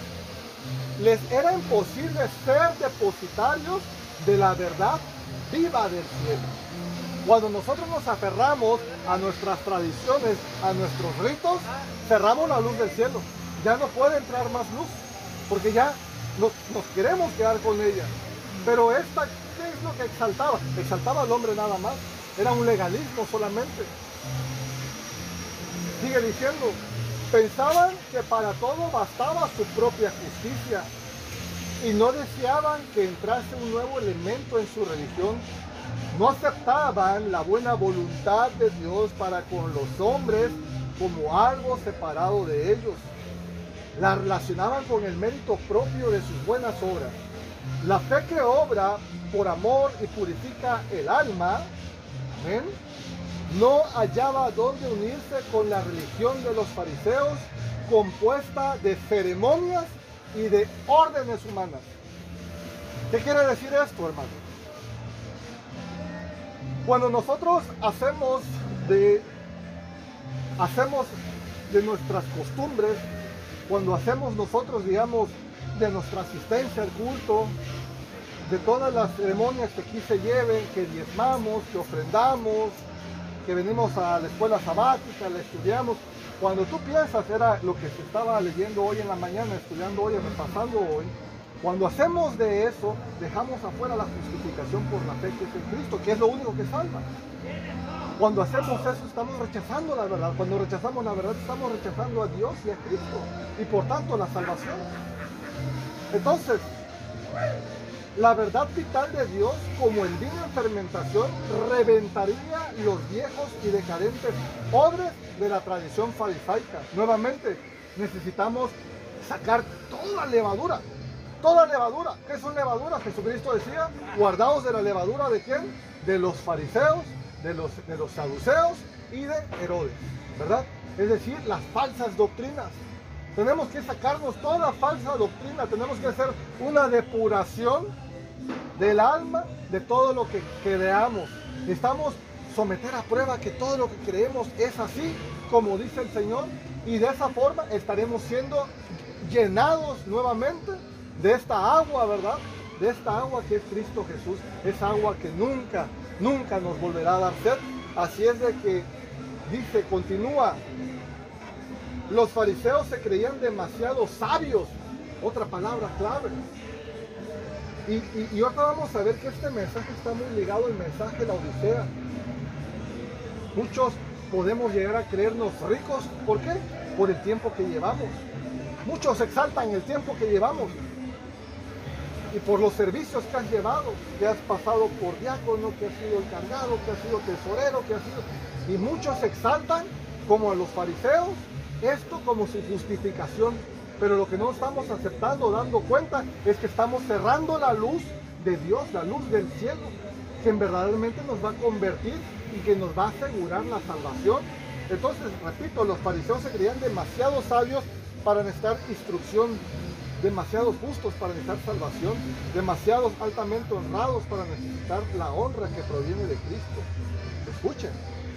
B: les era imposible ser depositarios de la verdad viva del cielo. Cuando nosotros nos aferramos a nuestras tradiciones, a nuestros ritos, cerramos la luz del cielo. Ya no puede entrar más luz, porque ya nos, nos queremos quedar con ella. Pero esta, ¿qué es lo que exaltaba? Exaltaba al hombre nada más. Era un legalismo solamente. Sigue diciendo, pensaban que para todo bastaba su propia justicia y no deseaban que entrase un nuevo elemento en su religión. No aceptaban la buena voluntad de Dios para con los hombres como algo separado de ellos. La relacionaban con el mérito propio de sus buenas obras. La fe que obra por amor y purifica el alma, amén, no hallaba dónde unirse con la religión de los fariseos compuesta de ceremonias y de órdenes humanas. ¿Qué quiere decir esto, hermano? Cuando nosotros hacemos de hacemos de nuestras costumbres, cuando hacemos nosotros, digamos, de nuestra asistencia al culto, de todas las ceremonias que aquí se lleven, que diezmamos, que ofrendamos, que venimos a la escuela sabática, la estudiamos. Cuando tú piensas, era lo que se estaba leyendo hoy en la mañana, estudiando hoy, repasando hoy, cuando hacemos de eso, dejamos afuera la justificación por la fe que es en Cristo, que es lo único que salva. Cuando hacemos eso, estamos rechazando la verdad. Cuando rechazamos la verdad, estamos rechazando a Dios y a Cristo, y por tanto la salvación. Entonces, la verdad vital de Dios, como el vino en fermentación, reventaría los viejos y decadentes odres de la tradición farisaica. Nuevamente, necesitamos sacar toda levadura. Toda levadura. ¿Qué son levaduras? Jesucristo decía, guardados de la levadura de quién? De los fariseos, de los, de los saduceos y de Herodes, ¿verdad? Es decir, las falsas doctrinas. Tenemos que sacarnos toda falsa doctrina, tenemos que hacer una depuración del alma de todo lo que creamos. Necesitamos someter a prueba que todo lo que creemos es así, como dice el Señor, y de esa forma estaremos siendo llenados nuevamente de esta agua, ¿verdad? De esta agua que es Cristo Jesús, es agua que nunca, nunca nos volverá a dar sed. Así es de que dice, continúa, los fariseos se creían demasiado sabios, otra palabra clave. Y, y, ahora vamos a ver que este mensaje está muy ligado al mensaje de la Odisea. Muchos podemos llegar a creernos ricos, ¿por qué? Por el tiempo que llevamos. Muchos exaltan el tiempo que llevamos y por los servicios que has llevado, que has pasado por diácono, que has sido el cargado, que has sido tesorero, que has sido... Y muchos exaltan, como a los fariseos, esto como su justificación. Pero lo que no estamos aceptando, dando cuenta, es que estamos cerrando la luz de Dios, la luz del cielo, que verdaderamente nos va a convertir y que nos va a asegurar la salvación. Entonces, repito, los fariseos se creían demasiado sabios para necesitar instrucción, demasiado justos para necesitar salvación, demasiados altamente honrados para necesitar la honra que proviene de Cristo. Escuchen,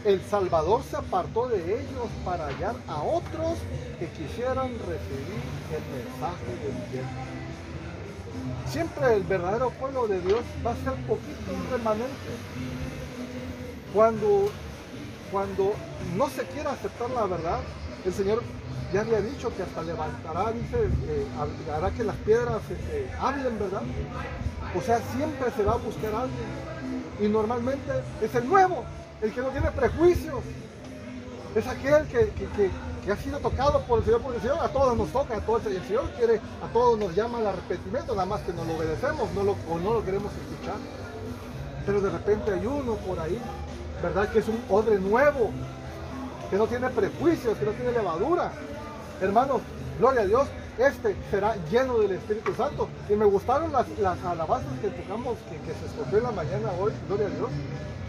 B: el Salvador se apartó de ellos para hallar a otros que quisieran recibir el mensaje del cielo. Siempre el verdadero pueblo de Dios va a ser poquito remanente. Cuando, cuando no se quiera aceptar la verdad, el Señor ya había dicho que hasta levantará, dice, eh, hará que las piedras eh, hablen, ¿verdad? O sea, siempre se va a buscar a alguien. Y normalmente es el nuevo, el que no tiene prejuicios. Es aquel que, que, que, ha sido tocado por el Señor, porque el Señor a todos nos toca, a todos, el Señor quiere, a todos nos llama al arrepentimiento, nada más que no lo obedecemos o no lo queremos escuchar. Pero de repente hay uno por ahí, ¿verdad? Que es un odre nuevo, que no tiene prejuicios, que no tiene levadura. Hermanos, gloria a Dios, este será lleno del Espíritu Santo. Y me gustaron las, las alabanzas que tocamos, que, que, se escogió en la mañana hoy, gloria a Dios,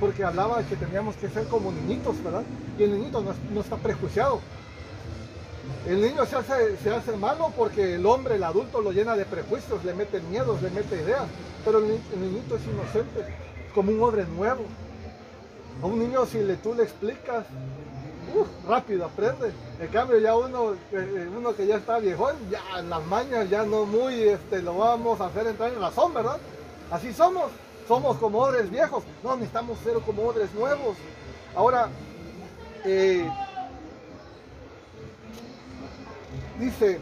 B: porque hablaba que teníamos que ser como niñitos, ¿verdad? Y el niñito no, está prejuiciado. El niño se hace, se hace malo porque el hombre, el adulto, lo llena de prejuicios, le mete miedos, le mete ideas. Pero el, niñito es inocente, como un odre nuevo. A un niño si le, tú le explicas, uh, rápido aprende. En cambio ya uno, eh, uno que ya está viejón, ya las mañas ya no muy, este, lo vamos a hacer entrar en razón, ¿verdad? Así somos, somos como odres viejos. No, necesitamos ser como odres nuevos. Ahora, eh, dice,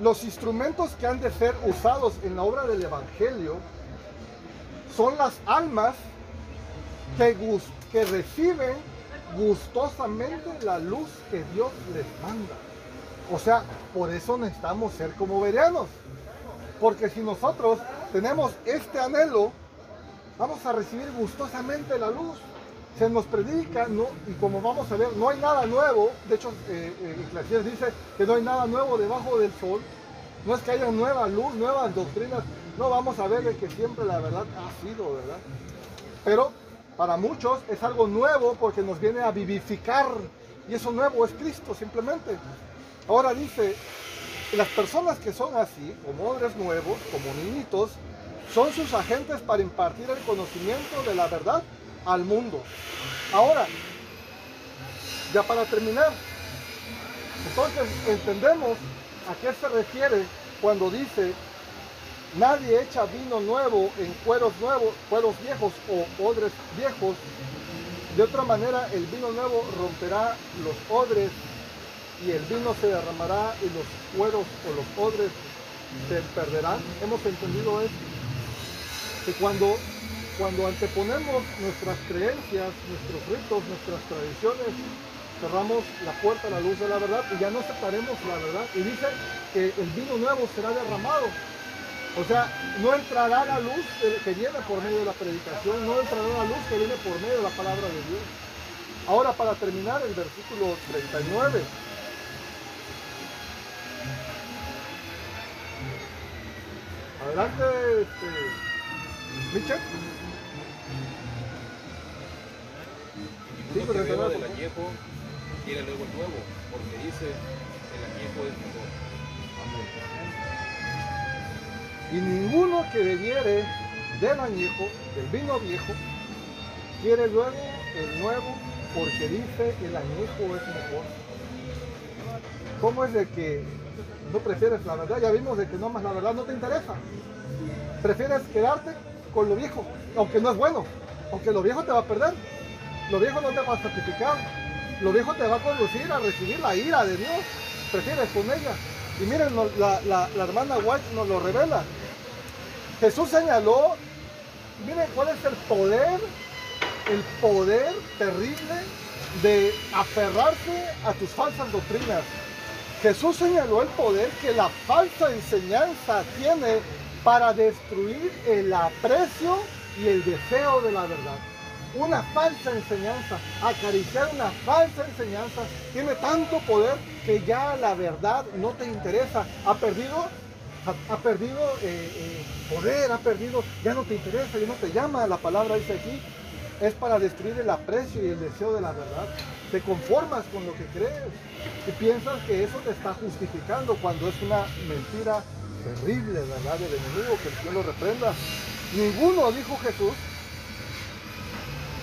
B: los instrumentos que han de ser usados en la obra del Evangelio son las almas que, que reciben gustosamente la luz que Dios les manda. O sea, por eso necesitamos ser como verianos. Porque si nosotros tenemos este anhelo, vamos a recibir gustosamente la luz. Se nos predica, y como vamos a ver, no hay nada nuevo. De hecho, eh, eh, dice que no hay nada nuevo debajo del sol. No es que haya nueva luz, nuevas doctrinas. No, vamos a ver de que siempre la verdad ha sido, ¿verdad? Pero para muchos es algo nuevo porque nos viene a vivificar. Y eso nuevo es Cristo simplemente. Ahora dice, las personas que son así, como odres nuevos, como niñitos, son sus agentes para impartir el conocimiento de la verdad al mundo. Ahora, ya para terminar, entonces entendemos a qué se refiere cuando dice Nadie echa vino nuevo en cueros nuevos, cueros viejos o odres viejos. De otra manera, el vino nuevo romperá los odres y el vino se derramará y los cueros o los odres se perderán. Hemos entendido esto. Que cuando, cuando anteponemos nuestras creencias, nuestros ritos, nuestras tradiciones, cerramos la puerta a la luz de la verdad y ya no aceptaremos la verdad. Y dice que el vino nuevo será derramado. O sea, no entrará la luz que viene por medio de la predicación, no entrará la luz que viene por medio de la palabra de Dios. Ahora, para terminar, el versículo 39. Adelante, este, Michel. Sí,
F: que
B: pero
F: beba
B: te
F: del añejo quiere luego el nuevo, porque dice el añejo es mejor.
B: Y ninguno que bebiere del añejo, del vino viejo, quiere luego el nuevo, porque dice el añejo es mejor. ¿Cómo es de que no prefieres la verdad? Ya vimos de que no más la verdad no te interesa. Prefieres quedarte con lo viejo, aunque no es bueno, aunque lo viejo te va a perder. Lo viejo no te va a santificar. Lo viejo te va a conducir a recibir la ira de Dios. Prefieres con ella. Y miren, la, la- la hermana White nos lo revela. Jesús señaló, miren cuál es el poder, el poder terrible de aferrarse a tus falsas doctrinas. Jesús señaló el poder que la falsa enseñanza tiene para destruir el aprecio y el deseo de la verdad. Una falsa enseñanza, acariciar una falsa enseñanza, tiene tanto poder que ya la verdad no te interesa. Ha perdido, ha, perdido eh, eh, poder, ha perdido, ya no te interesa, ya no te llama. La palabra dice aquí, es para destruir el aprecio y el deseo de la verdad. Te conformas con lo que crees y piensas que eso te está justificando cuando es una mentira terrible, ¿verdad? Del enemigo, que el Señor lo reprenda. Ninguno, dijo Jesús,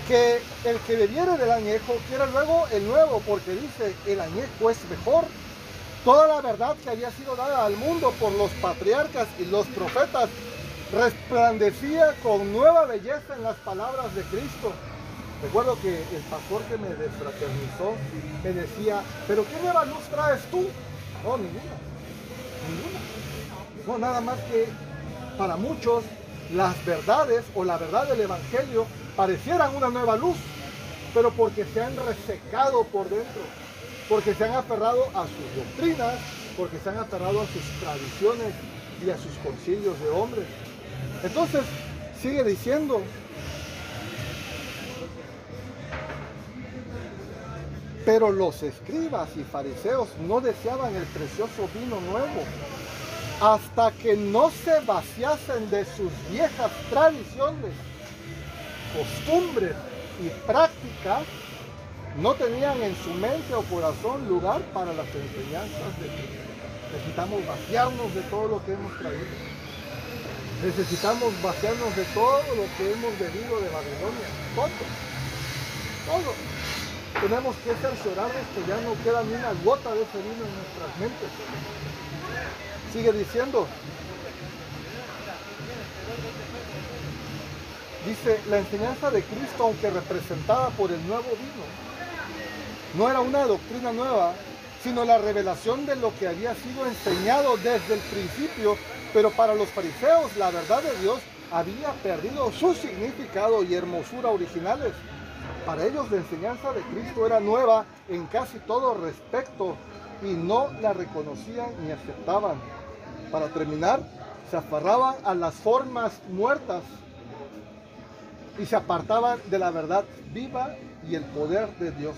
B: que el que bebiere del añejo quiera luego el nuevo, porque dice, el añejo es mejor. Toda la verdad que había sido dada al mundo por los patriarcas y los profetas resplandecía con nueva belleza en las palabras de Cristo. Recuerdo que el pastor que me desfraternizó me decía, pero ¿qué nueva luz traes tú? No, ninguna. Ninguna. No, nada más que para muchos las verdades o la verdad del Evangelio parecieran una nueva luz, pero porque se han resecado por dentro, porque se han aferrado a sus doctrinas, porque se han aferrado a sus tradiciones y a sus concilios de hombres. Entonces, sigue diciendo, pero los escribas y fariseos no deseaban el precioso vino nuevo hasta que no se vaciasen de sus viejas tradiciones, costumbres y prácticas, no tenían en su mente o corazón lugar para las enseñanzas de Cristo. Necesitamos vaciarnos de todo lo que hemos traído. Necesitamos vaciarnos de todo lo que hemos bebido de Babilonia. Todo. Todo. Tenemos que cerciorarnos que ya no queda ni una gota de ese vino en nuestras mentes. Sigue diciendo. Dice, la enseñanza de Cristo, aunque representada por el nuevo vino, no era una doctrina nueva, sino la revelación de lo que había sido enseñado desde el principio, pero para los fariseos la verdad de Dios había perdido su significado y hermosura originales. Para ellos la enseñanza de Cristo era nueva en casi todo respecto y no la reconocían ni aceptaban. Para terminar, se aferraban a las formas muertas y se apartaban de la verdad viva y el poder de Dios.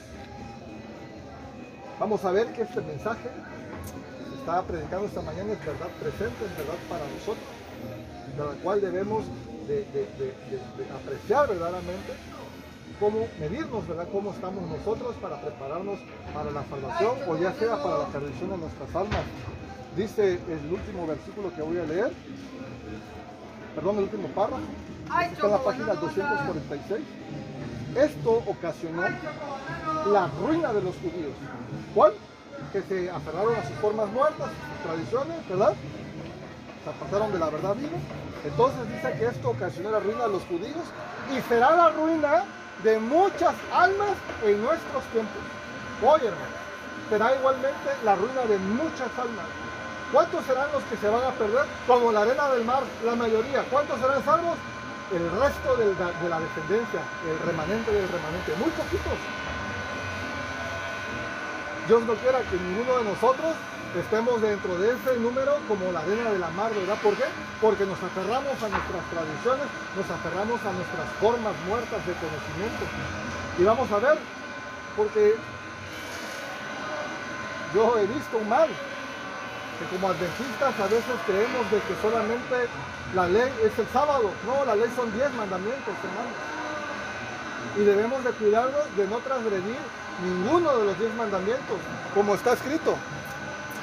B: Vamos a ver que este mensaje que estaba predicando esta mañana es verdad presente, es verdad para nosotros, de la cual debemos de, de- de- de- de apreciar verdaderamente cómo medirnos, ¿verdad? Cómo estamos nosotros para prepararnos para la salvación o ya sea para la perdición de nuestras almas. Dice el último versículo que voy a leer, perdón, el último párrafo, está en la página 246. Esto ocasionó la ruina de los judíos. ¿Cuál? Que se aferraron a sus formas muertas, sus tradiciones, ¿verdad? Se apartaron de la verdad viva. Entonces dice que esto ocasionó la ruina de los judíos y será la ruina de muchas almas en nuestros tiempos. Oye, hermano, será igualmente la ruina de muchas almas. ¿Cuántos serán los que se van a perder? Como la arena del mar, la mayoría. ¿Cuántos serán salvos? El resto del- de la descendencia, el remanente del remanente. Muy poquitos. Dios no quiera que ninguno de nosotros estemos dentro de ese número como la arena de la mar, ¿verdad? ¿Por qué? Porque nos aferramos a nuestras tradiciones, nos aferramos a nuestras formas muertas de conocimiento. Y vamos a ver, porque yo he visto un mal, que como adventistas a veces creemos de que solamente la ley es el sábado. No, la ley son 10 mandamientos, hermanos. y debemos de cuidarnos de no transgredir ninguno de los diez mandamientos, como está escrito.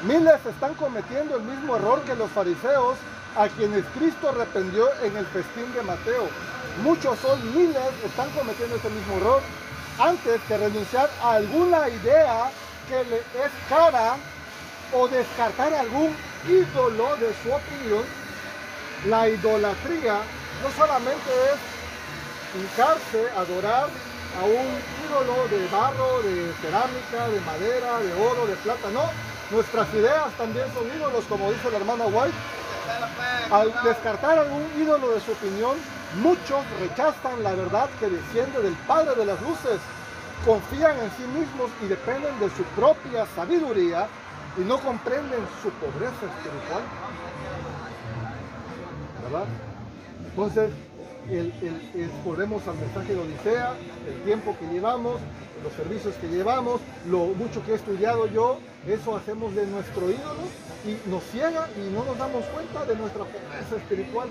B: Miles están cometiendo el mismo error que los fariseos, a quienes Cristo arrepentió en el festín de Mateo. Muchos son miles, están cometiendo ese mismo error. Antes que renunciar a alguna idea que le es cara o descartar algún ídolo de su opinión, la idolatría no solamente es hincarse, adorar a un ídolo de barro, de cerámica, de madera, de oro, de plata, no. Nuestras ideas también son ídolos, como dice la hermana White. Al descartar algún ídolo de su opinión, muchos rechazan la verdad que desciende del Padre de las Luces, confían en sí mismos y dependen de su propia sabiduría y no comprenden su pobreza espiritual. ¿Verdad? Entonces, el, el- volvemos al mensaje de Odisea, el tiempo que llevamos, los servicios que llevamos, lo mucho que he estudiado yo, eso hacemos de nuestro ídolo y nos ciega y no nos damos cuenta de nuestra pobreza espiritual.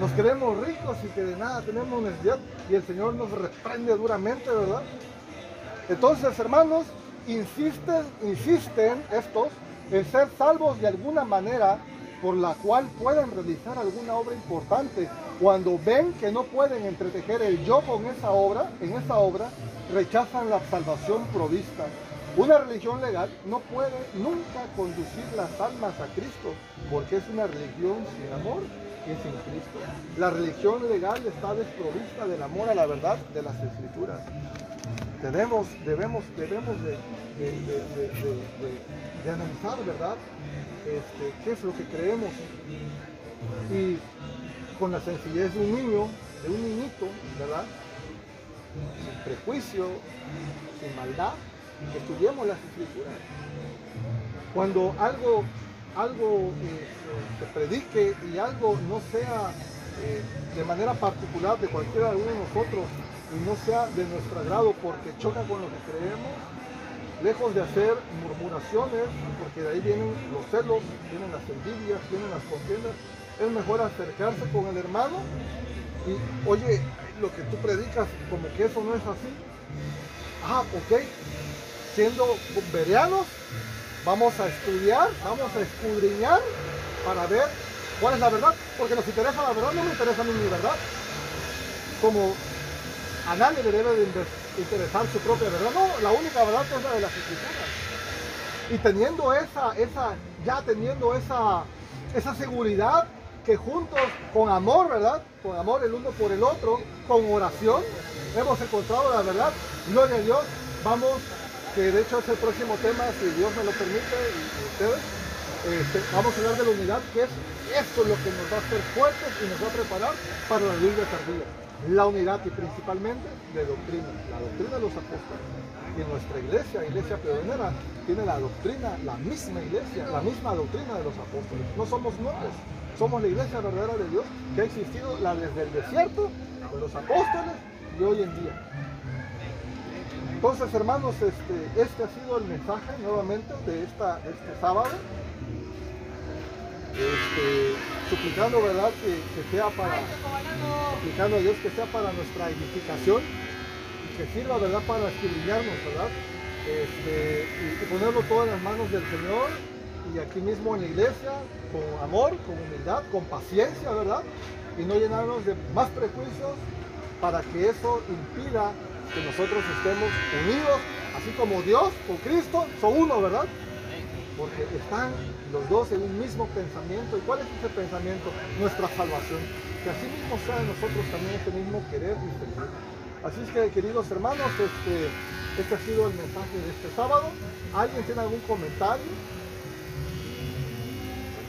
B: Nos creemos ricos y que de nada tenemos necesidad y el Señor nos reprende duramente, ¿verdad? Entonces, hermanos, insisten, insisten estos en ser salvos de alguna manera por la cual puedan realizar alguna obra importante. Cuando ven que no pueden entretejer el yo con esa obra, en esa obra, rechazan la salvación provista. Una religión legal no puede nunca conducir las almas a Cristo, porque es una religión sin amor y sin Cristo. La religión legal está desprovista del amor a la verdad de las escrituras tenemos, debemos, debemos de, de- de- de- de- de- de analizar, ¿verdad? Este, ¿Qué es lo que creemos? Y con la sencillez de un niño, de un niñito, ¿verdad? Sin prejuicio, sin maldad, estudiemos las escrituras. Cuando algo, algo eh, se predique y algo no sea eh, de manera particular de cualquiera de uno de nosotros y no sea de nuestro agrado porque choca con lo que creemos, lejos de hacer murmuraciones, porque de ahí vienen los celos, vienen las envidias, vienen las contiendas, es mejor acercarse con el hermano y, oye, lo que tú predicas, como que eso no es así. Ah, ok, siendo bereanos, vamos a estudiar, vamos a escudriñar para ver cuál es la verdad, porque nos interesa la verdad, no me interesa a mí mi verdad. Como a nadie le debe de inter- interesar su propia verdad, no, la única verdad es la de las escrituras. Y teniendo esa, esa, ya teniendo esa, esa seguridad que juntos, con amor, ¿verdad? Con amor el uno por el otro, con oración, hemos encontrado la verdad. Gloria a Dios. Vamos, que de hecho es el próximo tema, si Dios me lo permite, y, ustedes, este, vamos a hablar de la unidad, que es esto lo que nos va a hacer fuertes y nos va a preparar para la de tardía. La unidad y principalmente de doctrina, la doctrina de los apóstoles. Y nuestra iglesia, iglesia pionera, tiene la doctrina, la misma iglesia, la misma doctrina de los apóstoles. No somos nuevos, somos la iglesia verdadera de Dios que ha existido la desde el desierto, de los apóstoles y hoy en día. Entonces, hermanos, este, este ha sido el mensaje nuevamente de, esta, de este sábado. Este, suplicando, ¿verdad? Que, que sea para, suplicando a Dios que sea para nuestra edificación y que sirva, ¿verdad? Para escudriñarnos, ¿verdad? Este, y, y ponerlo todo en las manos del Señor y aquí mismo en la iglesia, con amor, con humildad, con paciencia, ¿verdad? Y no llenarnos de más prejuicios para que eso impida que nosotros estemos unidos, así como Dios con Cristo son uno, ¿verdad? Porque están los dos en un mismo pensamiento. ¿Y cuál es ese pensamiento? Nuestra salvación. Que así mismo sea en nosotros también este mismo querer y servir. Así es que, queridos hermanos, este, este ha sido el mensaje de este sábado. ¿Alguien tiene algún comentario?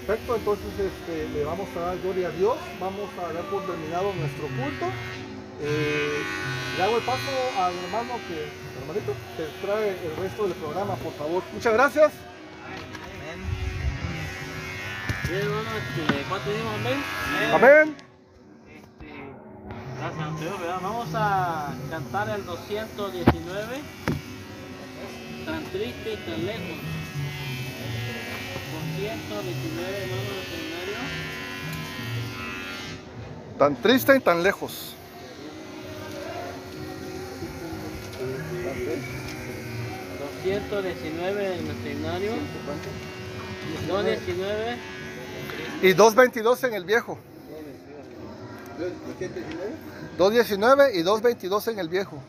B: Perfecto, entonces este, le vamos a dar gloria a Dios. Vamos a dar por terminado nuestro culto. Eh, le hago el paso al hermano que, hermanito, que trae el resto del programa, por favor. Muchas gracias.
G: ¿cuánto dijimos? Amén.
B: Amén.
G: Este, gracias, Dios, ¿verdad? Vamos a cantar el 219. Tan triste y tan lejos. 219, hermano, escenario.
B: Tan triste y tan lejos.
G: 219 en el escenario. 219.
B: Y 222 en el viejo. 219 y 222 en el viejo.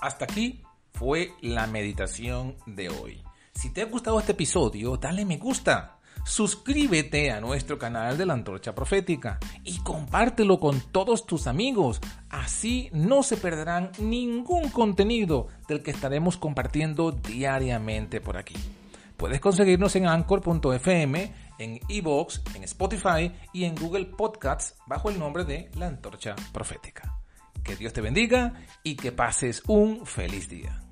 A: Hasta aquí fue la meditación de hoy. Si te ha gustado este episodio, dale me gusta. Suscríbete a nuestro canal de la Antorcha Profética y compártelo con todos tus amigos. Así no se perderán ningún contenido del que estaremos compartiendo diariamente por aquí. Puedes conseguirnos en anchor.fm, en evox, en Spotify y en Google Podcasts bajo el nombre de La Antorcha Profética. Que Dios te bendiga y que pases un feliz día.